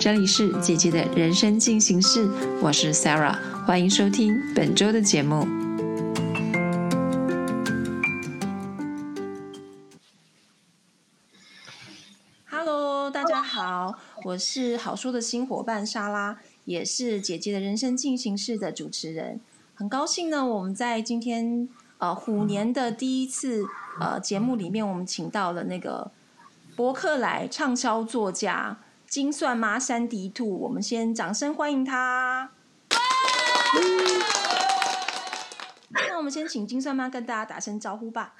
这里是姐姐的人生进行式，我是 Sarah，欢迎收听本周的节目。Hello，大家好，我是好书的新伙伴莎拉，也是姐姐的人生进行式的主持人。很高兴呢，我们在今天呃虎年的第一次呃节目里面，我们请到了那个博客来畅销作家金算妈山迪兔，我们先掌声欢迎他。那我们先请金算妈跟大家打声招呼吧。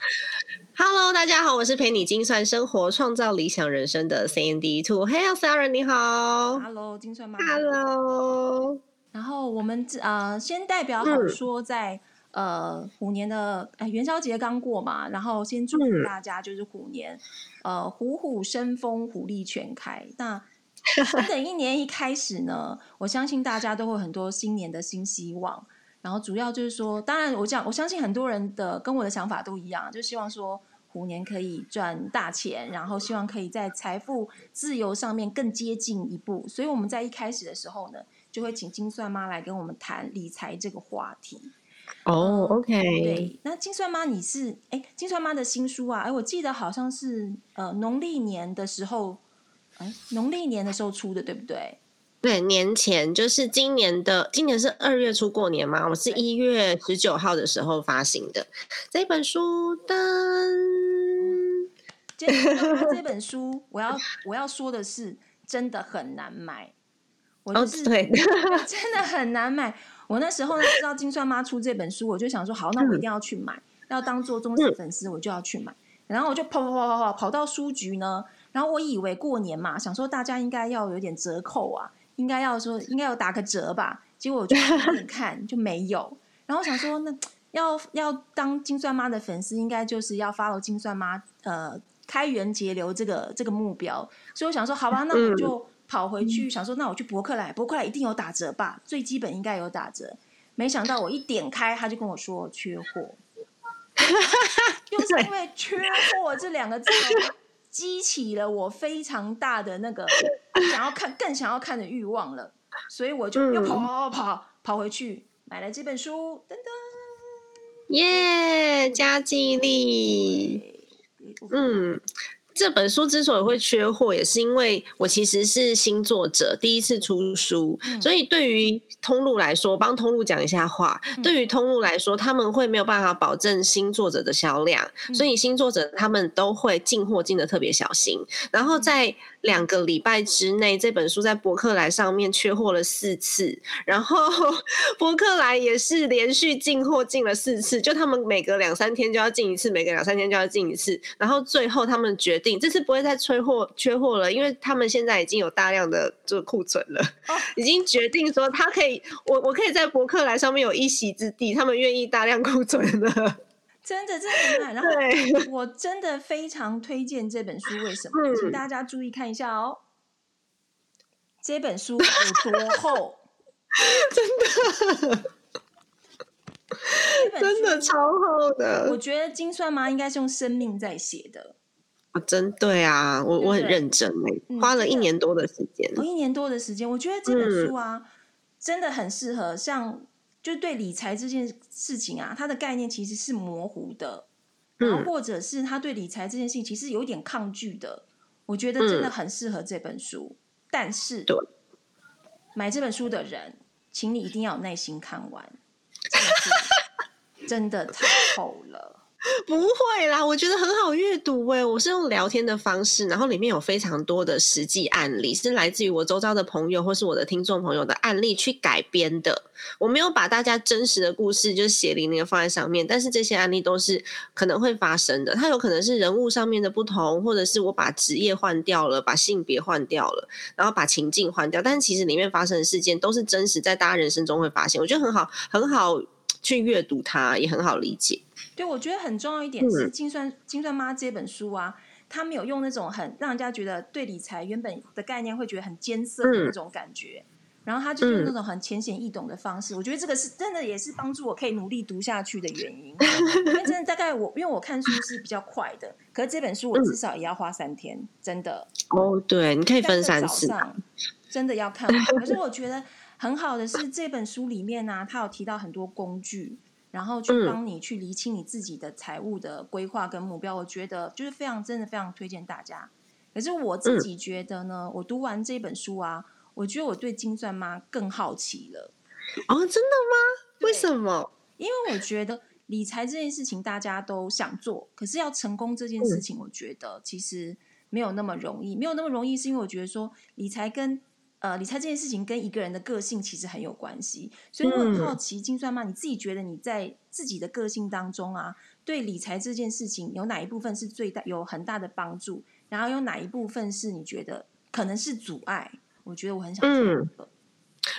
Hello，大家好，我是陪你精算生活、创造理想人生的 Sandy Two。Hey，Sarah，你好。Hello，金算妈。Hello。然后我们呃，先代表好说在、呃虎年的呃元宵节刚过嘛，然后先祝福大家就是虎年、呃虎虎生风，虎力全开。那 新的一年一开始呢，我相信大家都会很多新年的新希望。然后主要就是说，当然我讲我相信很多人的跟我的想法都一样，就希望说虎年可以赚大钱，然后希望可以在财富自由上面更接近一步。所以我们在一开始的时候呢。就会请金算妈来跟我们谈理财这个话题。哦、oh,，OK，对，那金算妈你是哎，金算妈的新书啊，哎，我记得好像是呃农历年的时候，哎，农历年的时候出的，对不对？对，年前就是今年的，今年是二月初过年嘛，我是一月十九号的时候发行的这本书的。这这本书，我要我要说的是，真的很难买。我就是、哦、对，真的很难买。我那时候呢，知道金算妈出这本书，我就想说，好，那我一定要去买，嗯、要当做忠实粉丝，我就要去买。然后我就跑跑跑跑跑跑到书局呢，然后我以为过年嘛，想说大家应该要有点折扣啊，应该要说应该有打个折吧。结果我就看就没有。然后我想说，那要要当金算妈的粉丝，应该就是要 follow 金算妈呃开源节流这个这个目标。所以我想说，好吧，那我就。嗯跑回去想说，那我去博客来，博客来一定有打折吧？最基本应该有打折。没想到我一点开，他就跟我说缺货，就是因为缺货这两个字，激起了我非常大的那个 想要看、更想要看的欲望了。所以我就又跑跑跑跑跑回去买了这本书，噔噔，耶，加记忆力，嗯。这本书之所以会缺货，也是因为我其实是新作者，第一次出书，嗯、所以对于通路来说，帮通路讲一下话。嗯、对于通路来说，他们会没有办法保证新作者的销量，嗯、所以新作者他们都会进货进的特别小心。然后在两个礼拜之内，这本书在博客来上面缺货了四次，然后 博客来也是连续进货进了四次，就他们每隔两三天就要进一次，每隔两三天就要进一次，然后最后他们决定。这次不会再缺货缺货了，因为他们现在已经有大量的这个库存了，哦、已经决定说他可以，我我可以在博客来上面有一席之地，他们愿意大量库存了。真的真的很然后我真的非常推荐这本书，为什么？嗯、请大家注意看一下哦，这本书有多厚？真的。真的超厚的，我觉得金算妈应该是用生命在写的。哦，真对啊，我我很认真哎、嗯，花了一年多的时间。哦，一年多的时间，我觉得这本书啊，嗯、真的很适合像，就对理财这件事情啊，它的概念其实是模糊的，然后或者是他对理财这件事情其实有点抗拒的，我觉得真的很适合这本书。嗯、但是，对，买这本书的人，请你一定要有耐心看完，真的太厚了。不会啦，我觉得很好阅读诶。我是用聊天的方式，然后里面有非常多的实际案例，是来自于我周遭的朋友或是我的听众朋友的案例去改编的。我没有把大家真实的故事就是血淋淋的放在上面，但是这些案例都是可能会发生的。它有可能是人物上面的不同，或者是我把职业换掉了，把性别换掉了，然后把情境换掉，但是其实里面发生的事件都是真实在大家人生中会发现。我觉得很好，很好去阅读它，也很好理解。对，我觉得很重要一点是《精算精算妈》这本书啊，他没有用那种很让人家觉得对理财原本的概念会觉得很艰涩的那种感觉。嗯、然后他就用那种很浅显易懂的方式，我觉得这个是真的，也是帮助我可以努力读下去的原因。因为真的大概我，因为我看书是比较快的，可是这本书我至少也要花三天，真的。哦，对，你可以分三次。真的要看完。可是我觉得很好的是这本书里面呢，它有提到很多工具，然后去帮你去厘清你自己的财务的规划跟目标。我觉得就是非常真的非常推荐大家。可是我自己觉得呢，我读完这本书啊。我觉得我对金算妈更好奇了。哦，真的吗？为什么？因为我觉得理财这件事情大家都想做，可是要成功这件事情，我觉得其实没有那么容易。没有那么容易，是因为我觉得说理财跟呃理财这件事情跟一个人的个性其实很有关系。所以我很好奇，金算妈你自己觉得你在自己的个性当中啊，对理财这件事情有哪一部分是最大有很大的帮助？然后有哪一部分是你觉得可能是阻碍？我觉得我很想嗯。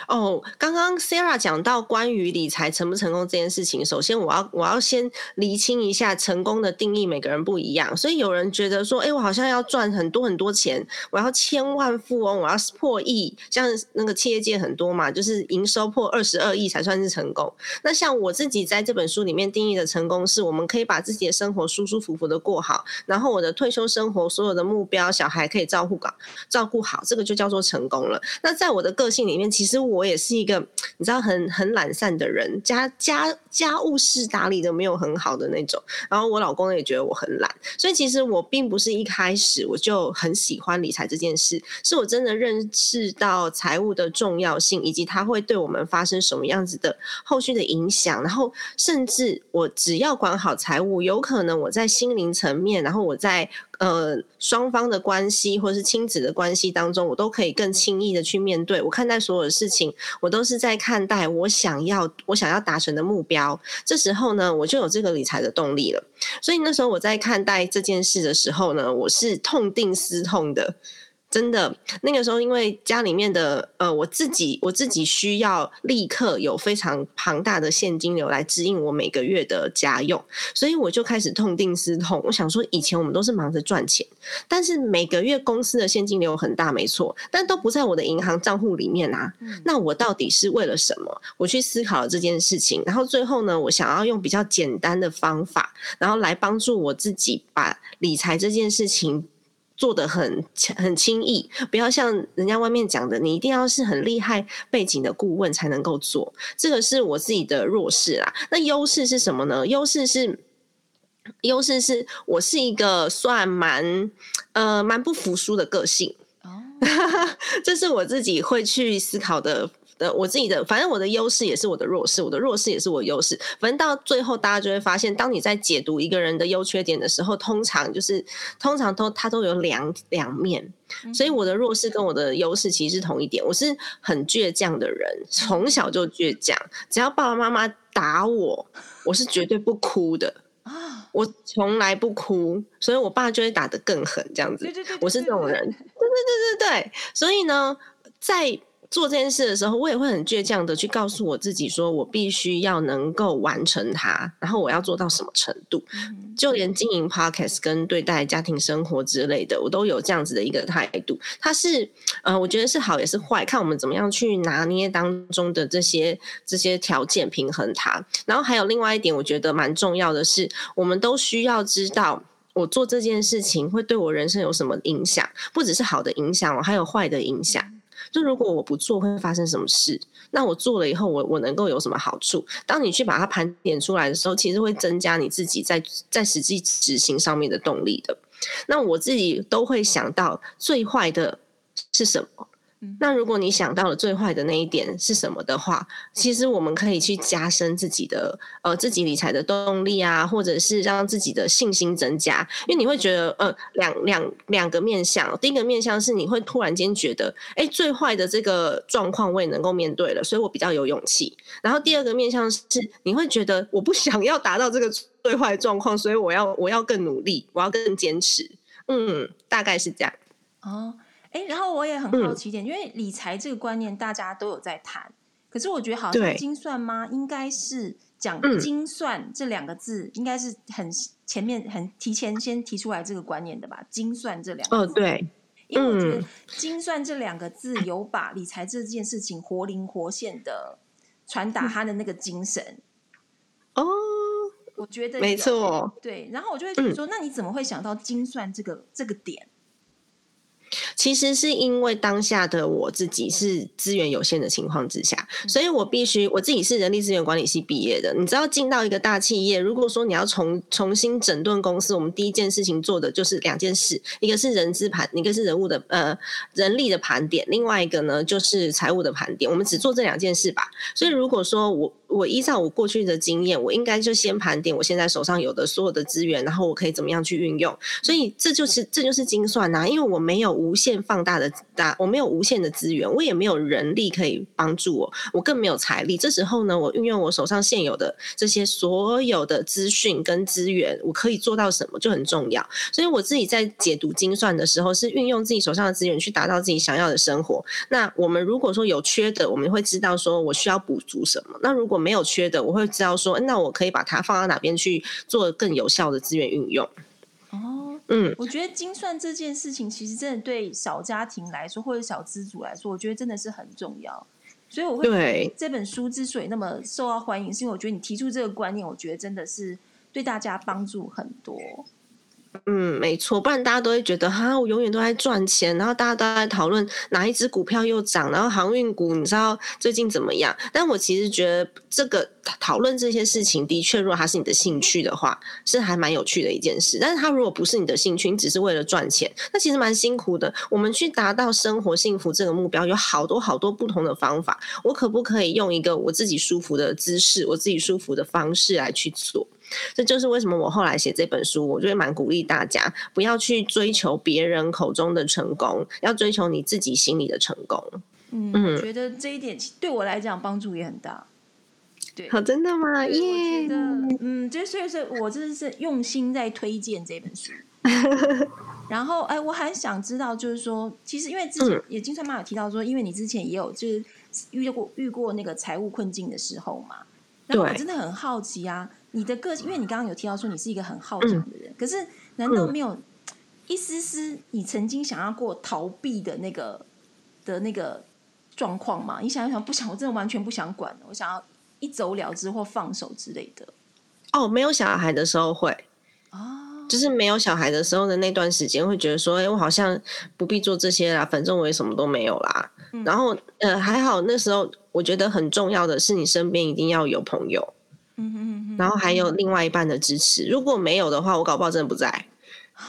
哦，刚刚 Sarah 讲到关于理财成不成功这件事情，首先我要我要先厘清一下成功的定义，每个人不一样。所以有人觉得说，哎，我好像要赚很多很多钱，我要千万富翁，我要破亿，像那个企业界很多嘛，就是营收破二十二亿才算是成功。那像我自己在这本书里面定义的成功，是我们可以把自己的生活舒舒服服的过好，然后我的退休生活所有的目标，小孩可以照顾好，照顾好，这个就叫做成功了。那在我的个性里面，其实我。也是一个 你知道很很懒散的人，家家家务事打理的没有很好的那种。然后我老公也觉得我很懒，所以其实我并不是一开始我就很喜欢理财这件事，是我真的认识到财务的重要性，以及它会对我们发生什么样子的后续的影响。然后甚至我只要管好财务，有可能我在心灵层面，然后我在。呃，双方的关系或是亲子的关系当中，我都可以更轻易的去面对。我看待所有的事情，我都是在看待我想要我想要达成的目标。这时候呢，我就有这个理财的动力了。所以那时候我在看待这件事的时候呢，我是痛定思痛的。真的，那个时候因为家里面的呃，我自己我自己需要立刻有非常庞大的现金流来支应我每个月的家用，所以我就开始痛定思痛。我想说，以前我们都是忙着赚钱，但是每个月公司的现金流很大，没错，但都不在我的银行账户里面啊。那我到底是为了什么？我去思考了这件事情，然后最后呢，我想要用比较简单的方法，然后来帮助我自己把理财这件事情。做的很很轻易，不要像人家外面讲的，你一定要是很厉害背景的顾问才能够做。这个是我自己的弱势啦。那优势是什么呢？优势是，优势是我是一个算蛮呃蛮不服输的个性。哦，这是我自己会去思考的。呃，我自己的，反正我的优势也是我的弱势，我的弱势也是我优势。反正到最后，大家就会发现，当你在解读一个人的优缺点的时候，通常就是通常都他都有两两面。所以我的弱势跟我的优势其实是同一点。我是很倔强的人，从小就倔强，只要爸爸妈妈打我，我是绝对不哭的啊！我从来不哭，所以我爸就会打得更狠，这样子。我是这种人。对对对对对。所以呢，在做这件事的时候，我也会很倔强的去告诉我自己，说我必须要能够完成它，然后我要做到什么程度，就连经营 podcast 跟对待家庭生活之类的，我都有这样子的一个态度。它是，呃，我觉得是好也是坏，看我们怎么样去拿捏当中的这些这些条件平衡它。然后还有另外一点，我觉得蛮重要的是，我们都需要知道，我做这件事情会对我人生有什么影响，不只是好的影响，我还有坏的影响。就如果我不做会发生什么事？那我做了以后，我我能够有什么好处？当你去把它盘点出来的时候，其实会增加你自己在在实际执行上面的动力的。那我自己都会想到最坏的是什么？那如果你想到了最坏的那一点是什么的话，其实我们可以去加深自己的呃自己理财的动力啊，或者是让自己的信心增加。因为你会觉得呃两两两个面向，第一个面向是你会突然间觉得，哎，最坏的这个状况我也能够面对了，所以我比较有勇气。然后第二个面向是你会觉得我不想要达到这个最坏的状况，所以我要我要更努力，我要更坚持。嗯，大概是这样。哦。哎，然后我也很好奇一点，因为理财这个观念大家都有在谈，可是我觉得好像精算吗？应该是讲精算这两个字，应该是很前面很提前先提出来这个观念的吧？精算这两个字，哦，对，因为我觉得“精算”这两个字有把理财这件事情活灵活现的传达他的那个精神。哦，我觉得没错。对，然后我就会觉得说，那你怎么会想到精算这个这个点？其实是因为当下的我自己是资源有限的情况之下，所以我必须我自己是人力资源管理系毕业的。你知道进到一个大企业，如果说你要重重新整顿公司，我们第一件事情做的就是两件事，一个是人资盘，一个是人物的呃人力的盘点，另外一个呢就是财务的盘点。我们只做这两件事吧。所以如果说我我依照我过去的经验，我应该就先盘点我现在手上有的所有的资源，然后我可以怎么样去运用。所以这就是这就是精算呐，因为我没有无限放大的大，我没有无限的资源，我也没有人力可以帮助我，我更没有财力。这时候呢，我运用我手上现有的这些所有的资讯跟资源，我可以做到什么就很重要。所以我自己在解读精算的时候，是运用自己手上的资源去达到自己想要的生活。那我们如果说有缺的，我们会知道说我需要补足什么。那如果没有缺的，我会知道说，那我可以把它放到哪边去做更有效的资源运用。哦，嗯，我觉得精算这件事情，其实真的对小家庭来说，或者小资主来说，我觉得真的是很重要。所以我会对这本书之所以那么受到欢迎，是因为我觉得你提出这个观念，我觉得真的是对大家帮助很多。嗯，没错，不然大家都会觉得哈，我永远都在赚钱，然后大家都在讨论哪一只股票又涨，然后航运股你知道最近怎么样？但我其实觉得这个讨论这些事情，的确，如果它是你的兴趣的话，是还蛮有趣的一件事。但是它如果不是你的兴趣，你只是为了赚钱，那其实蛮辛苦的。我们去达到生活幸福这个目标，有好多好多不同的方法。我可不可以用一个我自己舒服的姿势，我自己舒服的方式来去做？这就是为什么我后来写这本书，我就会蛮鼓励大家不要去追求别人口中的成功，要追求你自己心里的成功。嗯，我觉得这一点对我来讲帮助也很大。对，好，真的吗？耶，嗯，这所以是我真的是用心在推荐这本书。然后，哎，我还想知道，就是说，其实因为之前也经常妈有提到说，因为你之前也有就是遇过遇过那个财务困境的时候嘛，那我真的很好奇啊。你的个性，因为你刚刚有提到说你是一个很好强的人，可是难道没有一丝丝你曾经想要过逃避的那个的那个状况吗？你想一想，不想，我真的完全不想管，我想要一走了之或放手之类的。哦，没有小孩的时候会啊，就是没有小孩的时候的那段时间，会觉得说，哎，我好像不必做这些啦，反正我也什么都没有啦。然后，呃，还好那时候我觉得很重要的是，你身边一定要有朋友。然后还有另外一半的支持，如果没有的话，我搞不好真的不在。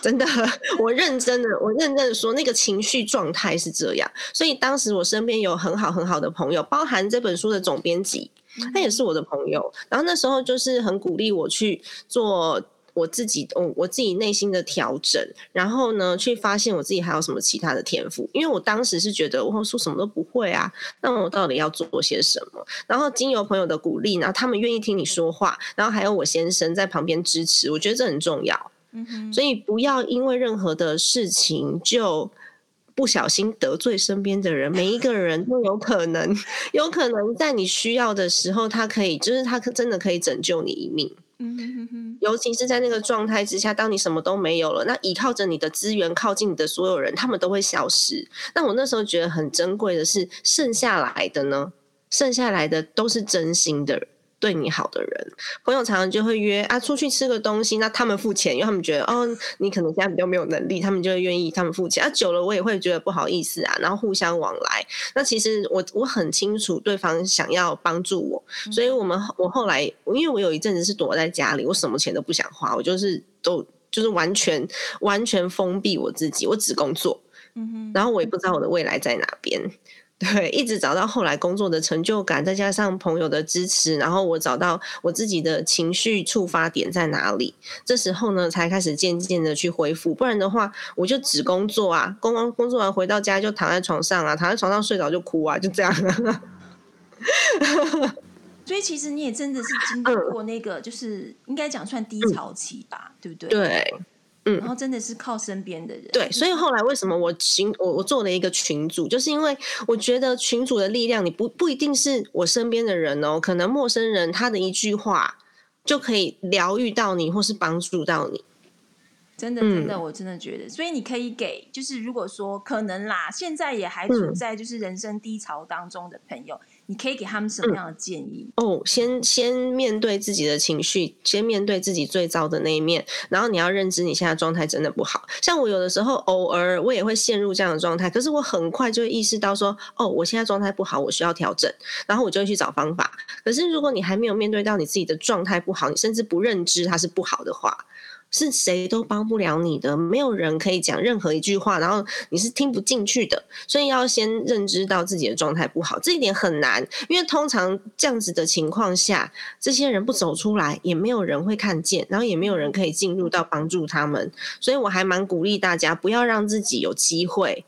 真的，我认真的，我认真的说，那个情绪状态是这样。所以当时我身边有很好很好的朋友，包含这本书的总编辑，他也是我的朋友。然后那时候就是很鼓励我去做。我自己，我我自己内心的调整，然后呢，去发现我自己还有什么其他的天赋。因为我当时是觉得我说什么都不会啊，那我到底要做些什么？然后经由朋友的鼓励，然后他们愿意听你说话，然后还有我先生在旁边支持，我觉得这很重要。所以不要因为任何的事情就不小心得罪身边的人。每一个人都有可能，有可能在你需要的时候，他可以，就是他可真的可以拯救你一命。尤其是在那个状态之下，当你什么都没有了，那依靠着你的资源靠近你的所有人，他们都会消失。那我那时候觉得很珍贵的是，剩下来的呢，剩下来的都是真心的。对你好的人，朋友常常就会约啊出去吃个东西，那他们付钱，因为他们觉得哦你可能现在比较没有能力，他们就会愿意他们付钱。啊久了我也会觉得不好意思啊，然后互相往来。那其实我我很清楚对方想要帮助我，所以我们我后来因为我有一阵子是躲在家里，我什么钱都不想花，我就是都就是完全完全封闭我自己，我只工作，然后我也不知道我的未来在哪边。对，一直找到后来工作的成就感，再加上朋友的支持，然后我找到我自己的情绪触发点在哪里，这时候呢，才开始渐渐的去恢复。不然的话，我就只工作啊，工工工作完回到家就躺在床上啊，躺在床上睡着就哭啊，就这样。所以其实你也真的是经历过那个，就是应该讲算低潮期吧，对不对？对。嗯，然后真的是靠身边的人。对，所以后来为什么我群我我做了一个群组，就是因为我觉得群组的力量，你不不一定是我身边的人哦，可能陌生人他的一句话就可以疗愈到你，或是帮助到你。真的，真的，我真的觉得，所以你可以给，就是如果说可能啦，现在也还处在就是人生低潮当中的朋友，你可以给他们什么样的建议？哦，先先面对自己的情绪，先面对自己最糟的那一面，然后你要认知你现在状态真的不好。像我有的时候偶尔我也会陷入这样的状态，可是我很快就会意识到说，哦，我现在状态不好，我需要调整，然后我就会去找方法。可是如果你还没有面对到你自己的状态不好，你甚至不认知它是不好的话。是谁都帮不了你的，没有人可以讲任何一句话，然后你是听不进去的，所以要先认知到自己的状态不好，这一点很难，因为通常这样子的情况下，这些人不走出来，也没有人会看见，然后也没有人可以进入到帮助他们，所以我还蛮鼓励大家，不要让自己有机会。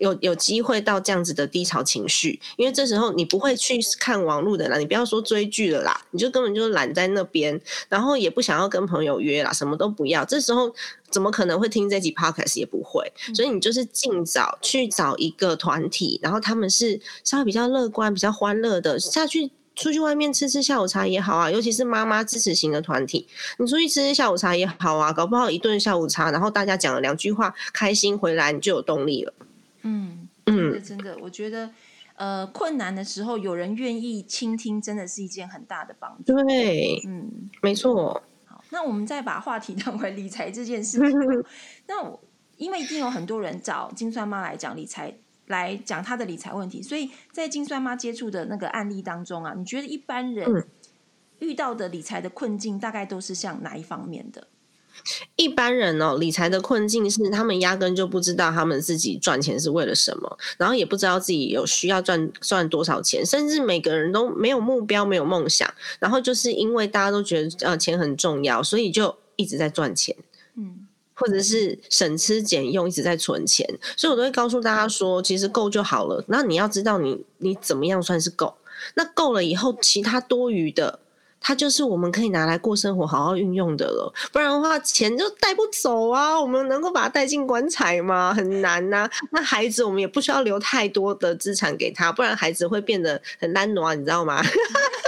有有机会到这样子的低潮情绪，因为这时候你不会去看网络的啦，你不要说追剧了啦，你就根本就懒在那边，然后也不想要跟朋友约啦，什么都不要。这时候怎么可能会听这集 podcast 也不会，所以你就是尽早去找一个团体，然后他们是稍微比较乐观、比较欢乐的，下去出去外面吃吃下午茶也好啊，尤其是妈妈支持型的团体，你出去吃吃下午茶也好啊，搞不好一顿下午茶，然后大家讲了两句话，开心回来，你就有动力了。嗯，真的真的，我觉得，呃，困难的时候有人愿意倾听，真的是一件很大的帮助。对，嗯，没错。好，那我们再把话题转回理财这件事情。那我因为一定有很多人找金算妈来讲理财，来讲他的理财问题，所以在金算妈接触的那个案例当中啊，你觉得一般人遇到的理财的困境，大概都是像哪一方面的？一般人哦，理财的困境是他们压根就不知道他们自己赚钱是为了什么，然后也不知道自己有需要赚赚多少钱，甚至每个人都没有目标、没有梦想，然后就是因为大家都觉得呃钱很重要，所以就一直在赚钱，嗯，或者是省吃俭用，一直在存钱，所以我都会告诉大家说，其实够就好了。那你要知道你你怎么样算是够，那够了以后，其他多余的。它就是我们可以拿来过生活、好好运用的了，不然的话钱就带不走啊！我们能够把它带进棺材吗？很难呐。那孩子，我们也不需要留太多的资产给他，不然孩子会变得很难挪，你知道吗？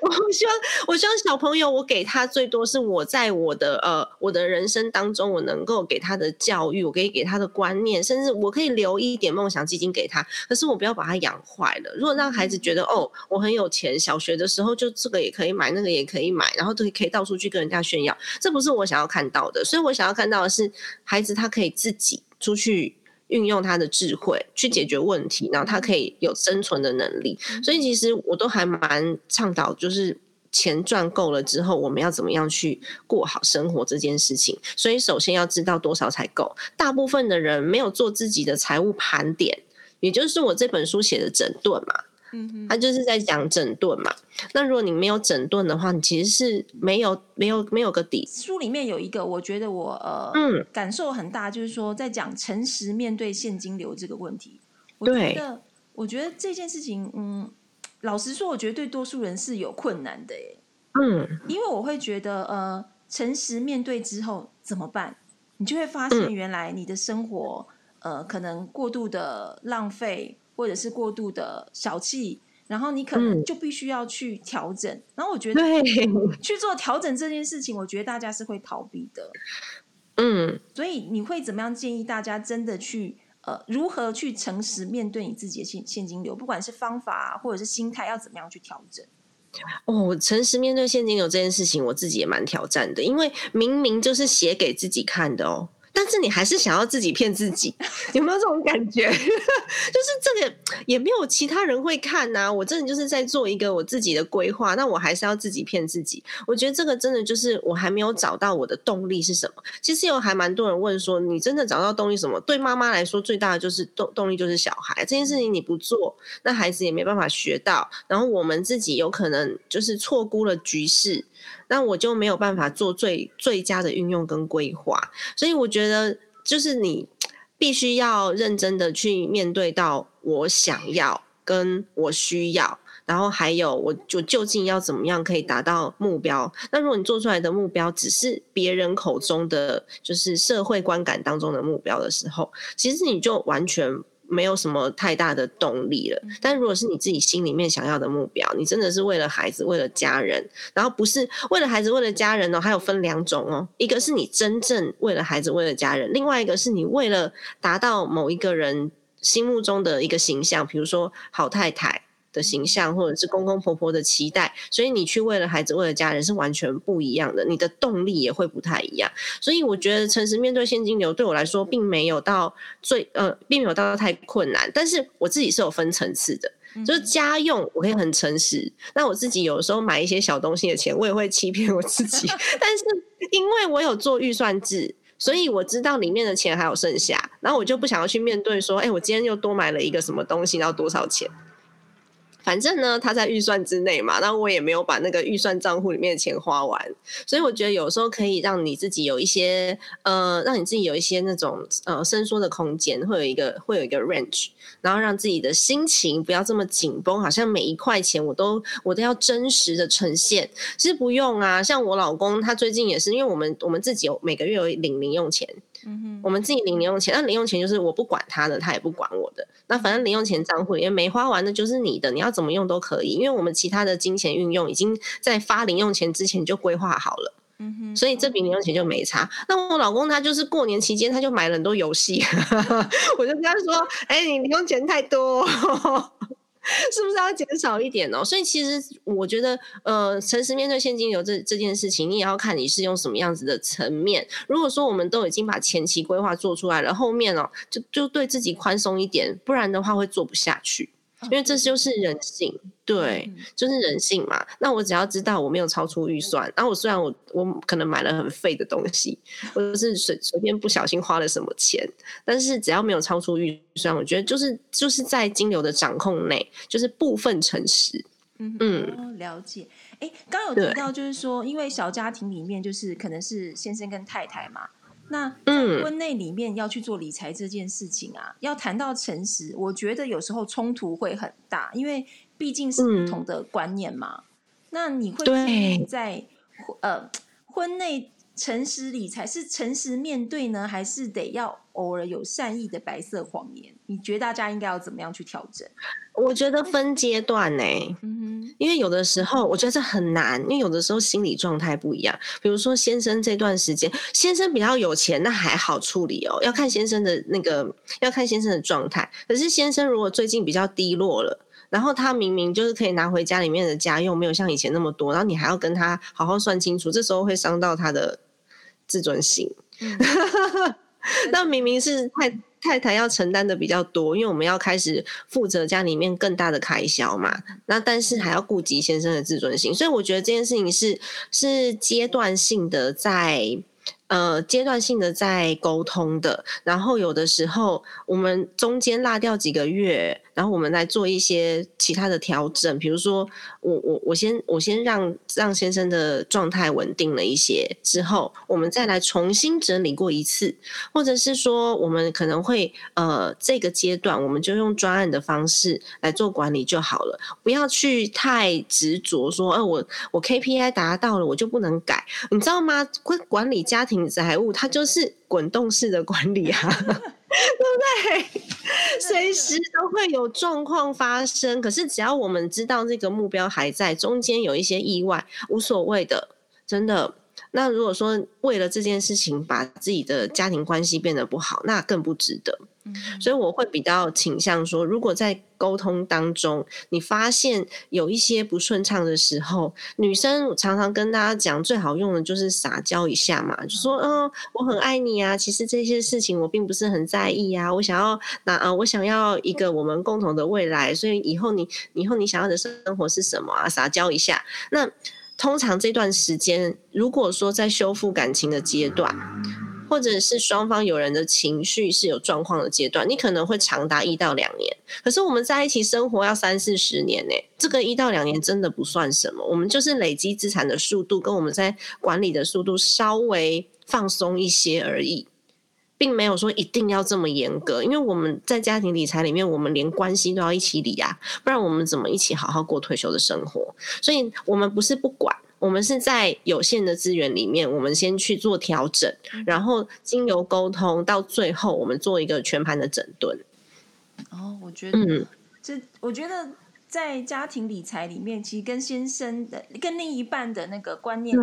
我希望，我希望小朋友，我给他最多是我在我的呃我的人生当中，我能够给他的教育，我可以给他的观念，甚至我可以留一点梦想基金给他。可是我不要把他养坏了。如果让孩子觉得哦，我很有钱，小学的时候就这个也可以买，那个也可以买，然后都可以到处去跟人家炫耀，这不是我想要看到的。所以我想要看到的是，孩子他可以自己出去。运用他的智慧去解决问题，然后他可以有生存的能力。所以其实我都还蛮倡导，就是钱赚够了之后，我们要怎么样去过好生活这件事情。所以首先要知道多少才够。大部分的人没有做自己的财务盘点，也就是我这本书写的整顿嘛。嗯，他就是在讲整顿嘛。那如果你没有整顿的话，你其实是没有没有没有个底。书里面有一个，我觉得我呃，嗯，感受很大，就是说在讲诚实面对现金流这个问题。我觉得，我觉得这件事情，嗯，老实说，我觉得对多数人是有困难的，耶。嗯，因为我会觉得，呃，诚实面对之后怎么办？你就会发现，原来你的生活，呃，可能过度的浪费。或者是过度的小气，然后你可能就必须要去调整。然后我觉得 去做调整这件事情，我觉得大家是会逃避的。嗯，所以你会怎么样建议大家真的去呃，如何去诚实面对你自己的现现金流？不管是方法或者是心态，要怎么样去调整？哦，诚实面对现金流这件事情，我自己也蛮挑战的，因为明明就是写给自己看的哦。但是你还是想要自己骗自己，有没有这种感觉？就是这个也没有其他人会看呐。我真的就是在做一个我自己的规划，那我还是要自己骗自己。我觉得这个真的就是我还没有找到我的动力是什么。其实有还蛮多人问说，你真的找到动力什么？对妈妈来说，最大的就是动动力就是小孩这件事情，你不做，那孩子也没办法学到。然后我们自己有可能就是错估了局势。那我就没有办法做最最佳的运用跟规划，所以我觉得就是你必须要认真的去面对到我想要跟我需要，然后还有我就究竟要怎么样可以达到目标。那如果你做出来的目标只是别人口中的就是社会观感当中的目标的时候，其实你就完全没有什么太大的动力了。但如果是你自己心里面想要的目标，你真的是为了孩子、为了家人，然后不是为了孩子、为了家人哦，还有分两种哦，一个是你真正为了孩子、为了家人，另外一个是你为了达到某一个人心目中的一个形象，比如说好太太。的形象，或者是公公婆婆的期待，所以你去为了孩子、为了家人是完全不一样的，你的动力也会不太一样。所以我觉得诚实面对现金流对我来说，并没有到最呃，并没有到太困难。但是我自己是有分层次的，就是家用我可以很诚实，那我自己有时候买一些小东西的钱，我也会欺骗我自己。但是因为我有做预算制，所以我知道里面的钱还有剩下，然后我就不想要去面对说，哎，我今天又多买了一个什么东西，要多少钱？反正呢，他在预算之内嘛，那我也没有把那个预算账户里面的钱花完，所以我觉得有时候可以让你自己有一些呃，让你自己有一些那种呃伸缩的空间，会有一个会有一个 range，然后让自己的心情不要这么紧绷，好像每一块钱我都我都要真实的呈现。其实不用啊，像我老公他最近也是，因为我们我们自己有每个月有领零用钱。嗯哼，我们自己领零用钱，那零用钱就是我不管他的，他也不管我的。那反正零用钱账户里面没花完的，就是你的，你要怎么用都可以，因为我们其他的金钱运用已经在发零用钱之前就规划好了。嗯哼，所以这笔零用钱就没差。那我老公他就是过年期间他就买了很多游戏，我就跟他说：“哎，你零用钱太多。” 是不是要减少一点哦？所以其实我觉得，呃，诚实面对现金流这这件事情，你也要看你是用什么样子的层面。如果说我们都已经把前期规划做出来了，后面哦，就就对自己宽松一点，不然的话会做不下去。因为这就是人性，对，就是人性嘛。那我只要知道我没有超出预算，然后我虽然我我可能买了很废的东西，或者是随随便不小心花了什么钱，但是只要没有超出预算，我觉得就是就是在金流的掌控内，就是部分诚实。嗯嗯，了解。哎，刚有提到就是说，因为小家庭里面就是可能是先生跟太太嘛。那婚内里面要去做理财这件事情啊，要谈到诚实，我觉得有时候冲突会很大，因为毕竟是不同的观念嘛。那你会在呃婚内诚实理财是诚实面对呢，还是得要偶尔有善意的白色谎言？你觉得大家应该要怎么样去调整？我觉得分阶段呢，嗯哼因为有的时候我觉得这很难，因为有的时候心理状态不一样。比如说先生这段时间，先生比较有钱，那还好处理哦，要看先生的那个，要看先生的状态。可是先生如果最近比较低落了，然后他明明就是可以拿回家里面的家用，没有像以前那么多，然后你还要跟他好好算清楚，这时候会伤到他的自尊心。那明明是太。太太要承担的比较多，因为我们要开始负责家里面更大的开销嘛。那但是还要顾及先生的自尊心，所以我觉得这件事情是是阶段性的在。呃，阶段性的在沟通的，然后有的时候我们中间落掉几个月，然后我们来做一些其他的调整，比如说我我我先我先让让先生的状态稳定了一些之后，我们再来重新整理过一次，或者是说我们可能会呃这个阶段我们就用专案的方式来做管理就好了，不要去太执着说，呃我我 KPI 达到了我就不能改，你知道吗？管管理家庭。财务它就是滚动式的管理啊，对不对？随时都会有状况发生，可是只要我们知道这个目标还在，中间有一些意外，无所谓的，真的。那如果说为了这件事情把自己的家庭关系变得不好，那更不值得。所以我会比较倾向说，如果在沟通当中你发现有一些不顺畅的时候，女生常常跟大家讲，最好用的就是撒娇一下嘛，就说嗯，我很爱你啊，其实这些事情我并不是很在意啊，我想要那啊，我想要一个我们共同的未来，所以以后你以后你想要的生活是什么啊？撒娇一下，那。通常这段时间，如果说在修复感情的阶段，或者是双方有人的情绪是有状况的阶段，你可能会长达一到两年。可是我们在一起生活要三四十年呢，这个一到两年真的不算什么。我们就是累积资产的速度跟我们在管理的速度稍微放松一些而已。并没有说一定要这么严格，因为我们在家庭理财里面，我们连关系都要一起理啊，不然我们怎么一起好好过退休的生活？所以，我们不是不管，我们是在有限的资源里面，我们先去做调整，然后经由沟通，到最后我们做一个全盘的整顿。哦，我觉得，嗯，这我觉得在家庭理财里面，其实跟先生的、跟另一半的那个观念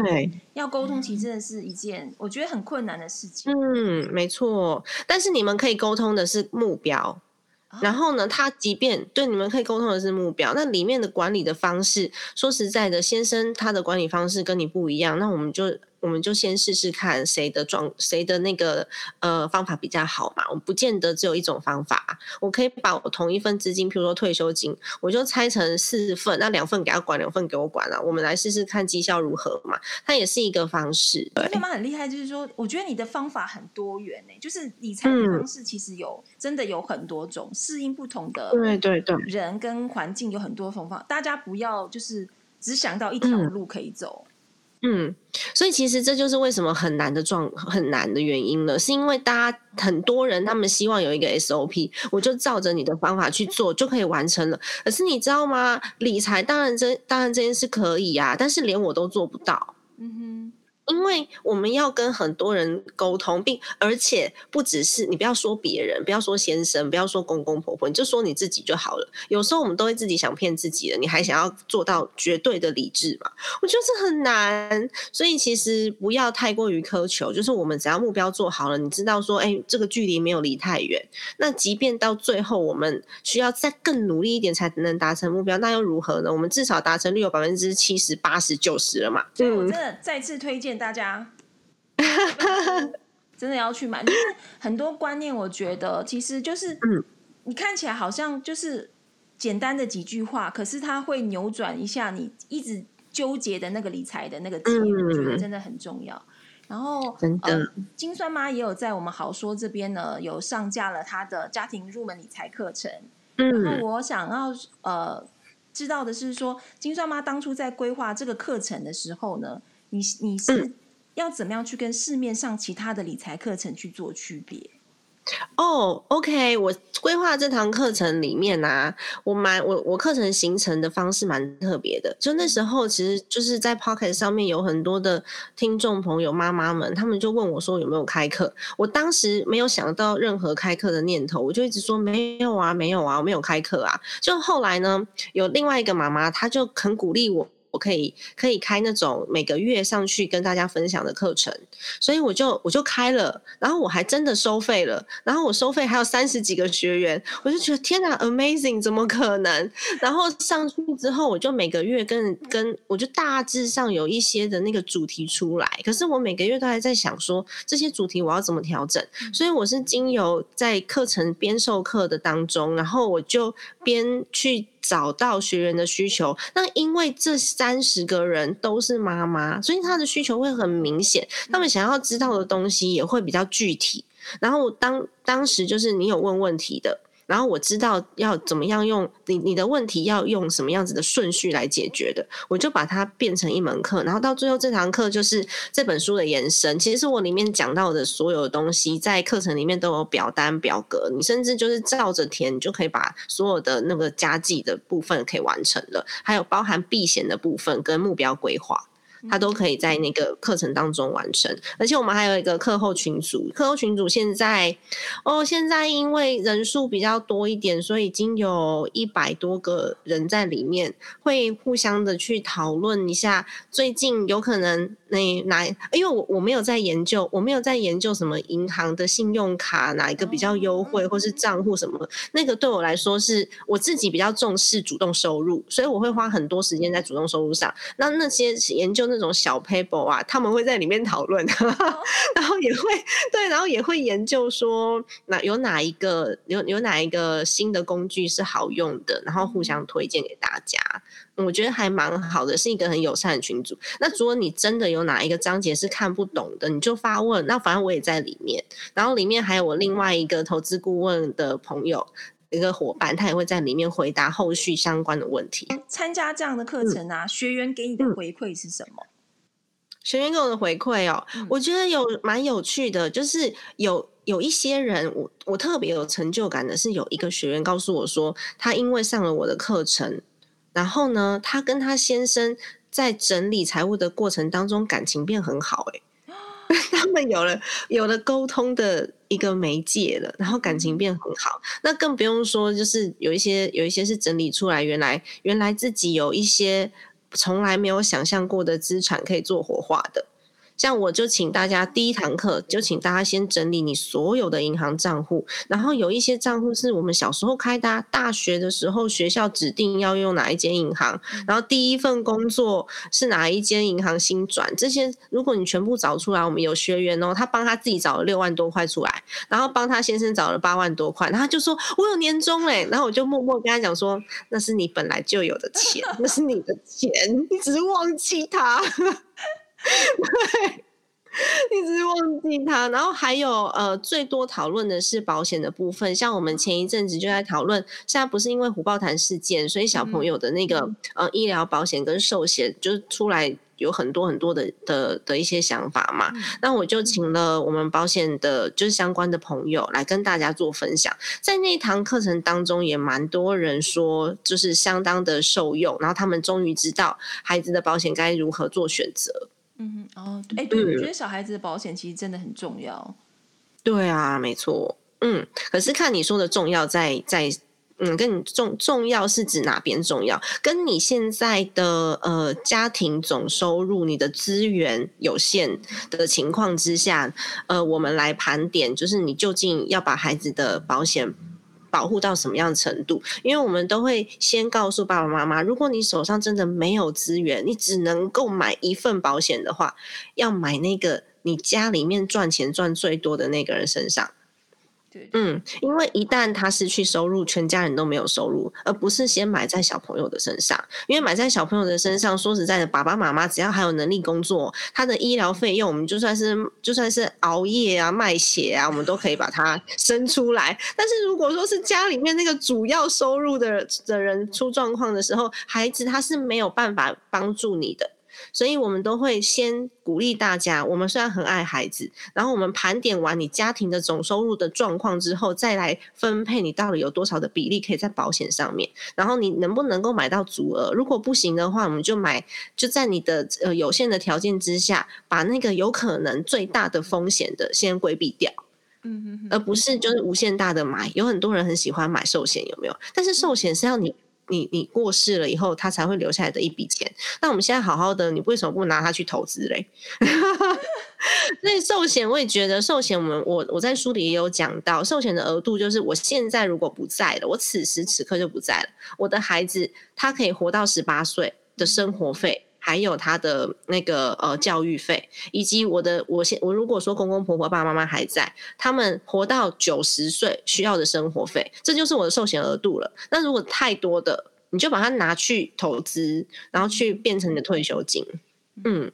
要沟通，其实真的是一件我觉得很困难的事情。嗯，没错。但是你们可以沟通的是目标。然后呢，他即便对你们可以沟通的是目标，那里面的管理的方式，说实在的，先生他的管理方式跟你不一样，那我们就。我们就先试试看谁的状谁的那个呃方法比较好嘛。我不见得只有一种方法。我可以把我同一份资金，譬如说退休金，我就拆成四份，那两份给他管，两份给我管了。我们来试试看绩效如何嘛。它也是一个方式。对，妈妈很厉害，就是说，我觉得你的方法很多元呢。就是理财的方式其实有真的有很多种，适应不同的对对对人跟环境有很多方法。大家不要就是只想到一条路可以走。嗯，嗯所以其实这就是为什么很难的状很难的原因了，是因为大家很多人他们希望有一个 SOP，我就照着你的方法去做就可以完成了。可是你知道吗？理财当然这当然这件事可以啊，但是连我都做不到。嗯哼。因为我们要跟很多人沟通，并而且不只是你不要说别人，不要说先生，不要说公公婆婆，你就说你自己就好了。有时候我们都会自己想骗自己了，你还想要做到绝对的理智嘛？我觉得这很难。所以其实不要太过于苛求，就是我们只要目标做好了，你知道说，哎，这个距离没有离太远。那即便到最后我们需要再更努力一点才能达成目标，那又如何呢？我们至少达成率有百分之七十八十九十了嘛？所以我真的再次推荐。大家 真的要去买，就是很多观念，我觉得其实就是，你看起来好像就是简单的几句话，可是它会扭转一下你一直纠结的那个理财的那个结，我觉得真的很重要。然后，呃，金酸妈也有在我们好说这边呢，有上架了她的家庭入门理财课程。然后我想要呃知道的是，说金酸妈当初在规划这个课程的时候呢？你你是要怎么样去跟市面上其他的理财课程去做区别？哦，OK，我规划这堂课程里面呢，我蛮我我课程形成的方式蛮特别的。就那时候，其实就是在 Pocket 上面有很多的听众朋友妈妈们，他们就问我说有没有开课。我当时没有想到任何开课的念头，我就一直说没有啊，没有啊，我没有开课啊。就后来呢，有另外一个妈妈，她就很鼓励我。我可以可以开那种每个月上去跟大家分享的课程，所以我就我就开了，然后我还真的收费了，然后我收费还有三十几个学员，我就觉得天哪，amazing，怎么可能？然后上去之后，我就每个月跟跟我就大致上有一些的那个主题出来，可是我每个月都还在想说这些主题我要怎么调整，所以我是经由在课程边授课的当中，然后我就边去。找到学员的需求，那因为这三十个人都是妈妈，所以他的需求会很明显，他们想要知道的东西也会比较具体。然后当当时就是你有问问题的。然后我知道要怎么样用你你的问题要用什么样子的顺序来解决的，我就把它变成一门课。然后到最后这堂课就是这本书的延伸。其实我里面讲到的所有的东西，在课程里面都有表单表格，你甚至就是照着填，你就可以把所有的那个加计的部分可以完成了，还有包含避险的部分跟目标规划。他都可以在那个课程当中完成，而且我们还有一个课后群组，课后群组现在哦，现在因为人数比较多一点，所以已经有一百多个人在里面，会互相的去讨论一下最近有可能那哪，因为我我没有在研究，我没有在研究什么银行的信用卡哪一个比较优惠，或是账户什么，那个对我来说是我自己比较重视主动收入，所以我会花很多时间在主动收入上。那那些研究。那种小 paper 啊，他们会在里面讨论，然后也会对，然后也会研究说哪有哪一个有有哪一个新的工具是好用的，然后互相推荐给大家。我觉得还蛮好的，是一个很友善的群组。那如果你真的有哪一个章节是看不懂的，你就发问。那反正我也在里面，然后里面还有我另外一个投资顾问的朋友。一个伙伴，他也会在里面回答后续相关的问题。参加这样的课程啊，学员给你的回馈是什么？学员给我的回馈哦，我觉得有蛮有趣的，就是有有一些人，我我特别有成就感的是，有一个学员告诉我说，他因为上了我的课程，然后呢，他跟他先生在整理财务的过程当中，感情变很好，哎，他们有了有了沟通的。一个媒介了，然后感情变很好。那更不用说，就是有一些有一些是整理出来，原来原来自己有一些从来没有想象过的资产可以做火化的。像我就请大家第一堂课就请大家先整理你所有的银行账户，然后有一些账户是我们小时候开的，大学的时候学校指定要用哪一间银行，然后第一份工作是哪一间银行新转，这些如果你全部找出来，我们有学员哦，他帮他自己找了六万多块出来，然后帮他先生找了八万多块，然后就说我有年终嘞，然后我就默默跟他讲说，那是你本来就有的钱，那是你的钱，你只是忘记他。对，一直忘记他。然后还有呃，最多讨论的是保险的部分。像我们前一阵子就在讨论，现在不是因为虎豹潭事件，所以小朋友的那个呃医疗保险跟寿险就是出来有很多很多的的的一些想法嘛。那我就请了我们保险的，就是相关的朋友来跟大家做分享。在那一堂课程当中，也蛮多人说，就是相当的受用。然后他们终于知道孩子的保险该如何做选择。嗯哼，哦，哎，对，我觉得小孩子的保险其实真的很重要。对啊，没错，嗯，可是看你说的重要在在，嗯，跟你重重要是指哪边重要？跟你现在的呃家庭总收入、你的资源有限的情况之下，呃，我们来盘点，就是你究竟要把孩子的保险。保护到什么样程度？因为我们都会先告诉爸爸妈妈，如果你手上真的没有资源，你只能够买一份保险的话，要买那个你家里面赚钱赚最多的那个人身上。嗯，因为一旦他失去收入，全家人都没有收入，而不是先买在小朋友的身上。因为买在小朋友的身上，说实在的，爸爸妈妈只要还有能力工作，他的医疗费用，我们就算是就算是熬夜啊、卖血啊，我们都可以把它 生出来。但是如果说是家里面那个主要收入的的人出状况的时候，孩子他是没有办法帮助你的。所以我们都会先鼓励大家。我们虽然很爱孩子，然后我们盘点完你家庭的总收入的状况之后，再来分配你到底有多少的比例可以在保险上面。然后你能不能够买到足额？如果不行的话，我们就买就在你的呃有限的条件之下，把那个有可能最大的风险的先规避掉。嗯嗯，而不是就是无限大的买。有很多人很喜欢买寿险，有没有？但是寿险是要你。你你过世了以后，他才会留下来的一笔钱。那我们现在好好的，你为什么不拿它去投资嘞？那寿险，我也觉得寿险，我们我我在书里也有讲到，寿险的额度就是我现在如果不在了，我此时此刻就不在了，我的孩子他可以活到十八岁的生活费。还有他的那个呃教育费，以及我的我现我如果说公公婆婆爸爸妈妈还在，他们活到九十岁需要的生活费，这就是我的寿险额度了。那如果太多的，你就把它拿去投资，然后去变成你的退休金。嗯，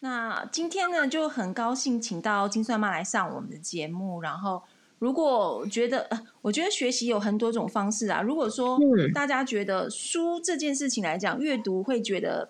那今天呢就很高兴请到金算妈来上我们的节目。然后如果觉得，我觉得学习有很多种方式啊。如果说大家觉得书这件事情来讲，阅读会觉得。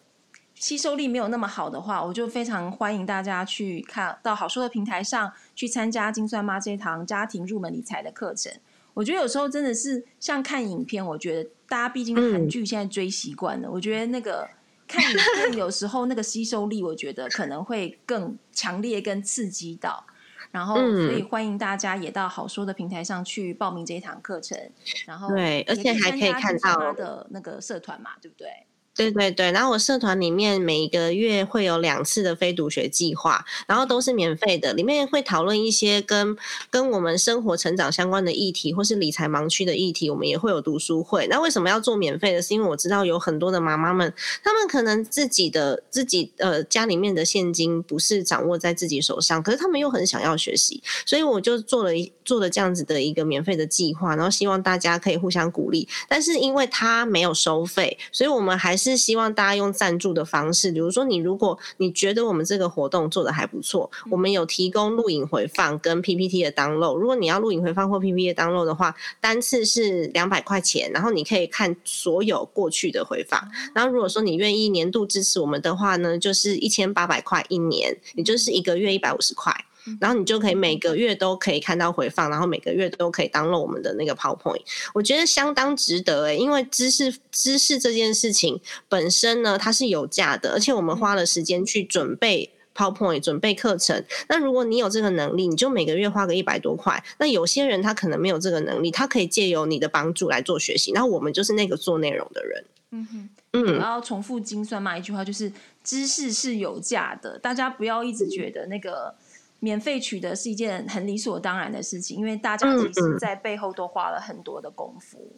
吸收力没有那么好的话，我就非常欢迎大家去看到好说的平台上去参加金算妈这一堂家庭入门理财的课程。我觉得有时候真的是像看影片，我觉得大家毕竟韩剧现在追习惯了，我觉得那个看影片有时候那个吸收力，我觉得可能会更强烈、更刺激到。然后，所以欢迎大家也到好说的平台上去报名这一堂课程。然后，对，而且还可以看到的那个社团嘛，对不对？对对对，然后我社团里面每个月会有两次的非读学计划，然后都是免费的，里面会讨论一些跟跟我们生活成长相关的议题，或是理财盲区的议题，我们也会有读书会。那为什么要做免费的？是因为我知道有很多的妈妈们，她们可能自己的自己呃家里面的现金不是掌握在自己手上，可是他们又很想要学习，所以我就做了一做了这样子的一个免费的计划，然后希望大家可以互相鼓励。但是因为它没有收费，所以我们还是。是希望大家用赞助的方式，比如说你如果你觉得我们这个活动做的还不错，我们有提供录影回放跟 PPT 的 download。如果你要录影回放或 PPT 的 download 的话，单次是两百块钱，然后你可以看所有过去的回放。然后如果说你愿意年度支持我们的话呢，就是一千八百块一年，也就是一个月一百五十块。然后你就可以每个月都可以看到回放，然后每个月都可以当了我们的那个 PowerPoint，我觉得相当值得诶，因为知识知识这件事情本身呢，它是有价的，而且我们花了时间去准备。PowerPoint，准备课程。那如果你有这个能力，你就每个月花个一百多块。那有些人他可能没有这个能力，他可以借由你的帮助来做学习。然后我们就是那个做内容的人。嗯哼，嗯，然后重复精算嘛，一句话就是知识是有价的，大家不要一直觉得那个免费取得是一件很理所当然的事情，因为大家其实在背后都花了很多的功夫。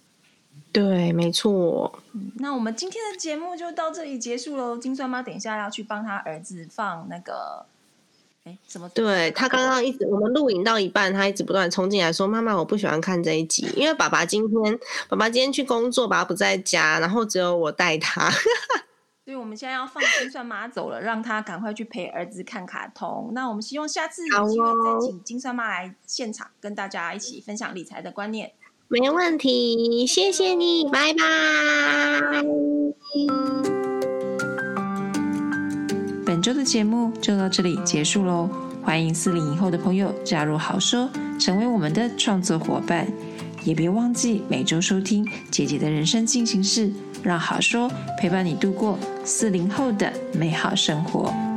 对，没错。那我们今天的节目就到这里结束喽。金酸妈等一下要去帮他儿子放那个，哎，什么？对他刚刚一直我们录影到一半，他一直不断冲进来说：“妈妈，我不喜欢看这一集，因为爸爸今天爸爸今天去工作，爸爸不在家，然后只有我带他。”所以我们现在要放金算妈走了，让她赶快去陪儿子看卡通。那我们希望下次有机会再请金算妈来现场跟大家一起分享理财的观念。没问题，谢谢你，拜拜。本周的节目就到这里结束喽，欢迎四零以后的朋友加入好说，成为我们的创作伙伴，也别忘记每周收听姐姐的人生进行式，让好说陪伴你度过四零后的美好生活。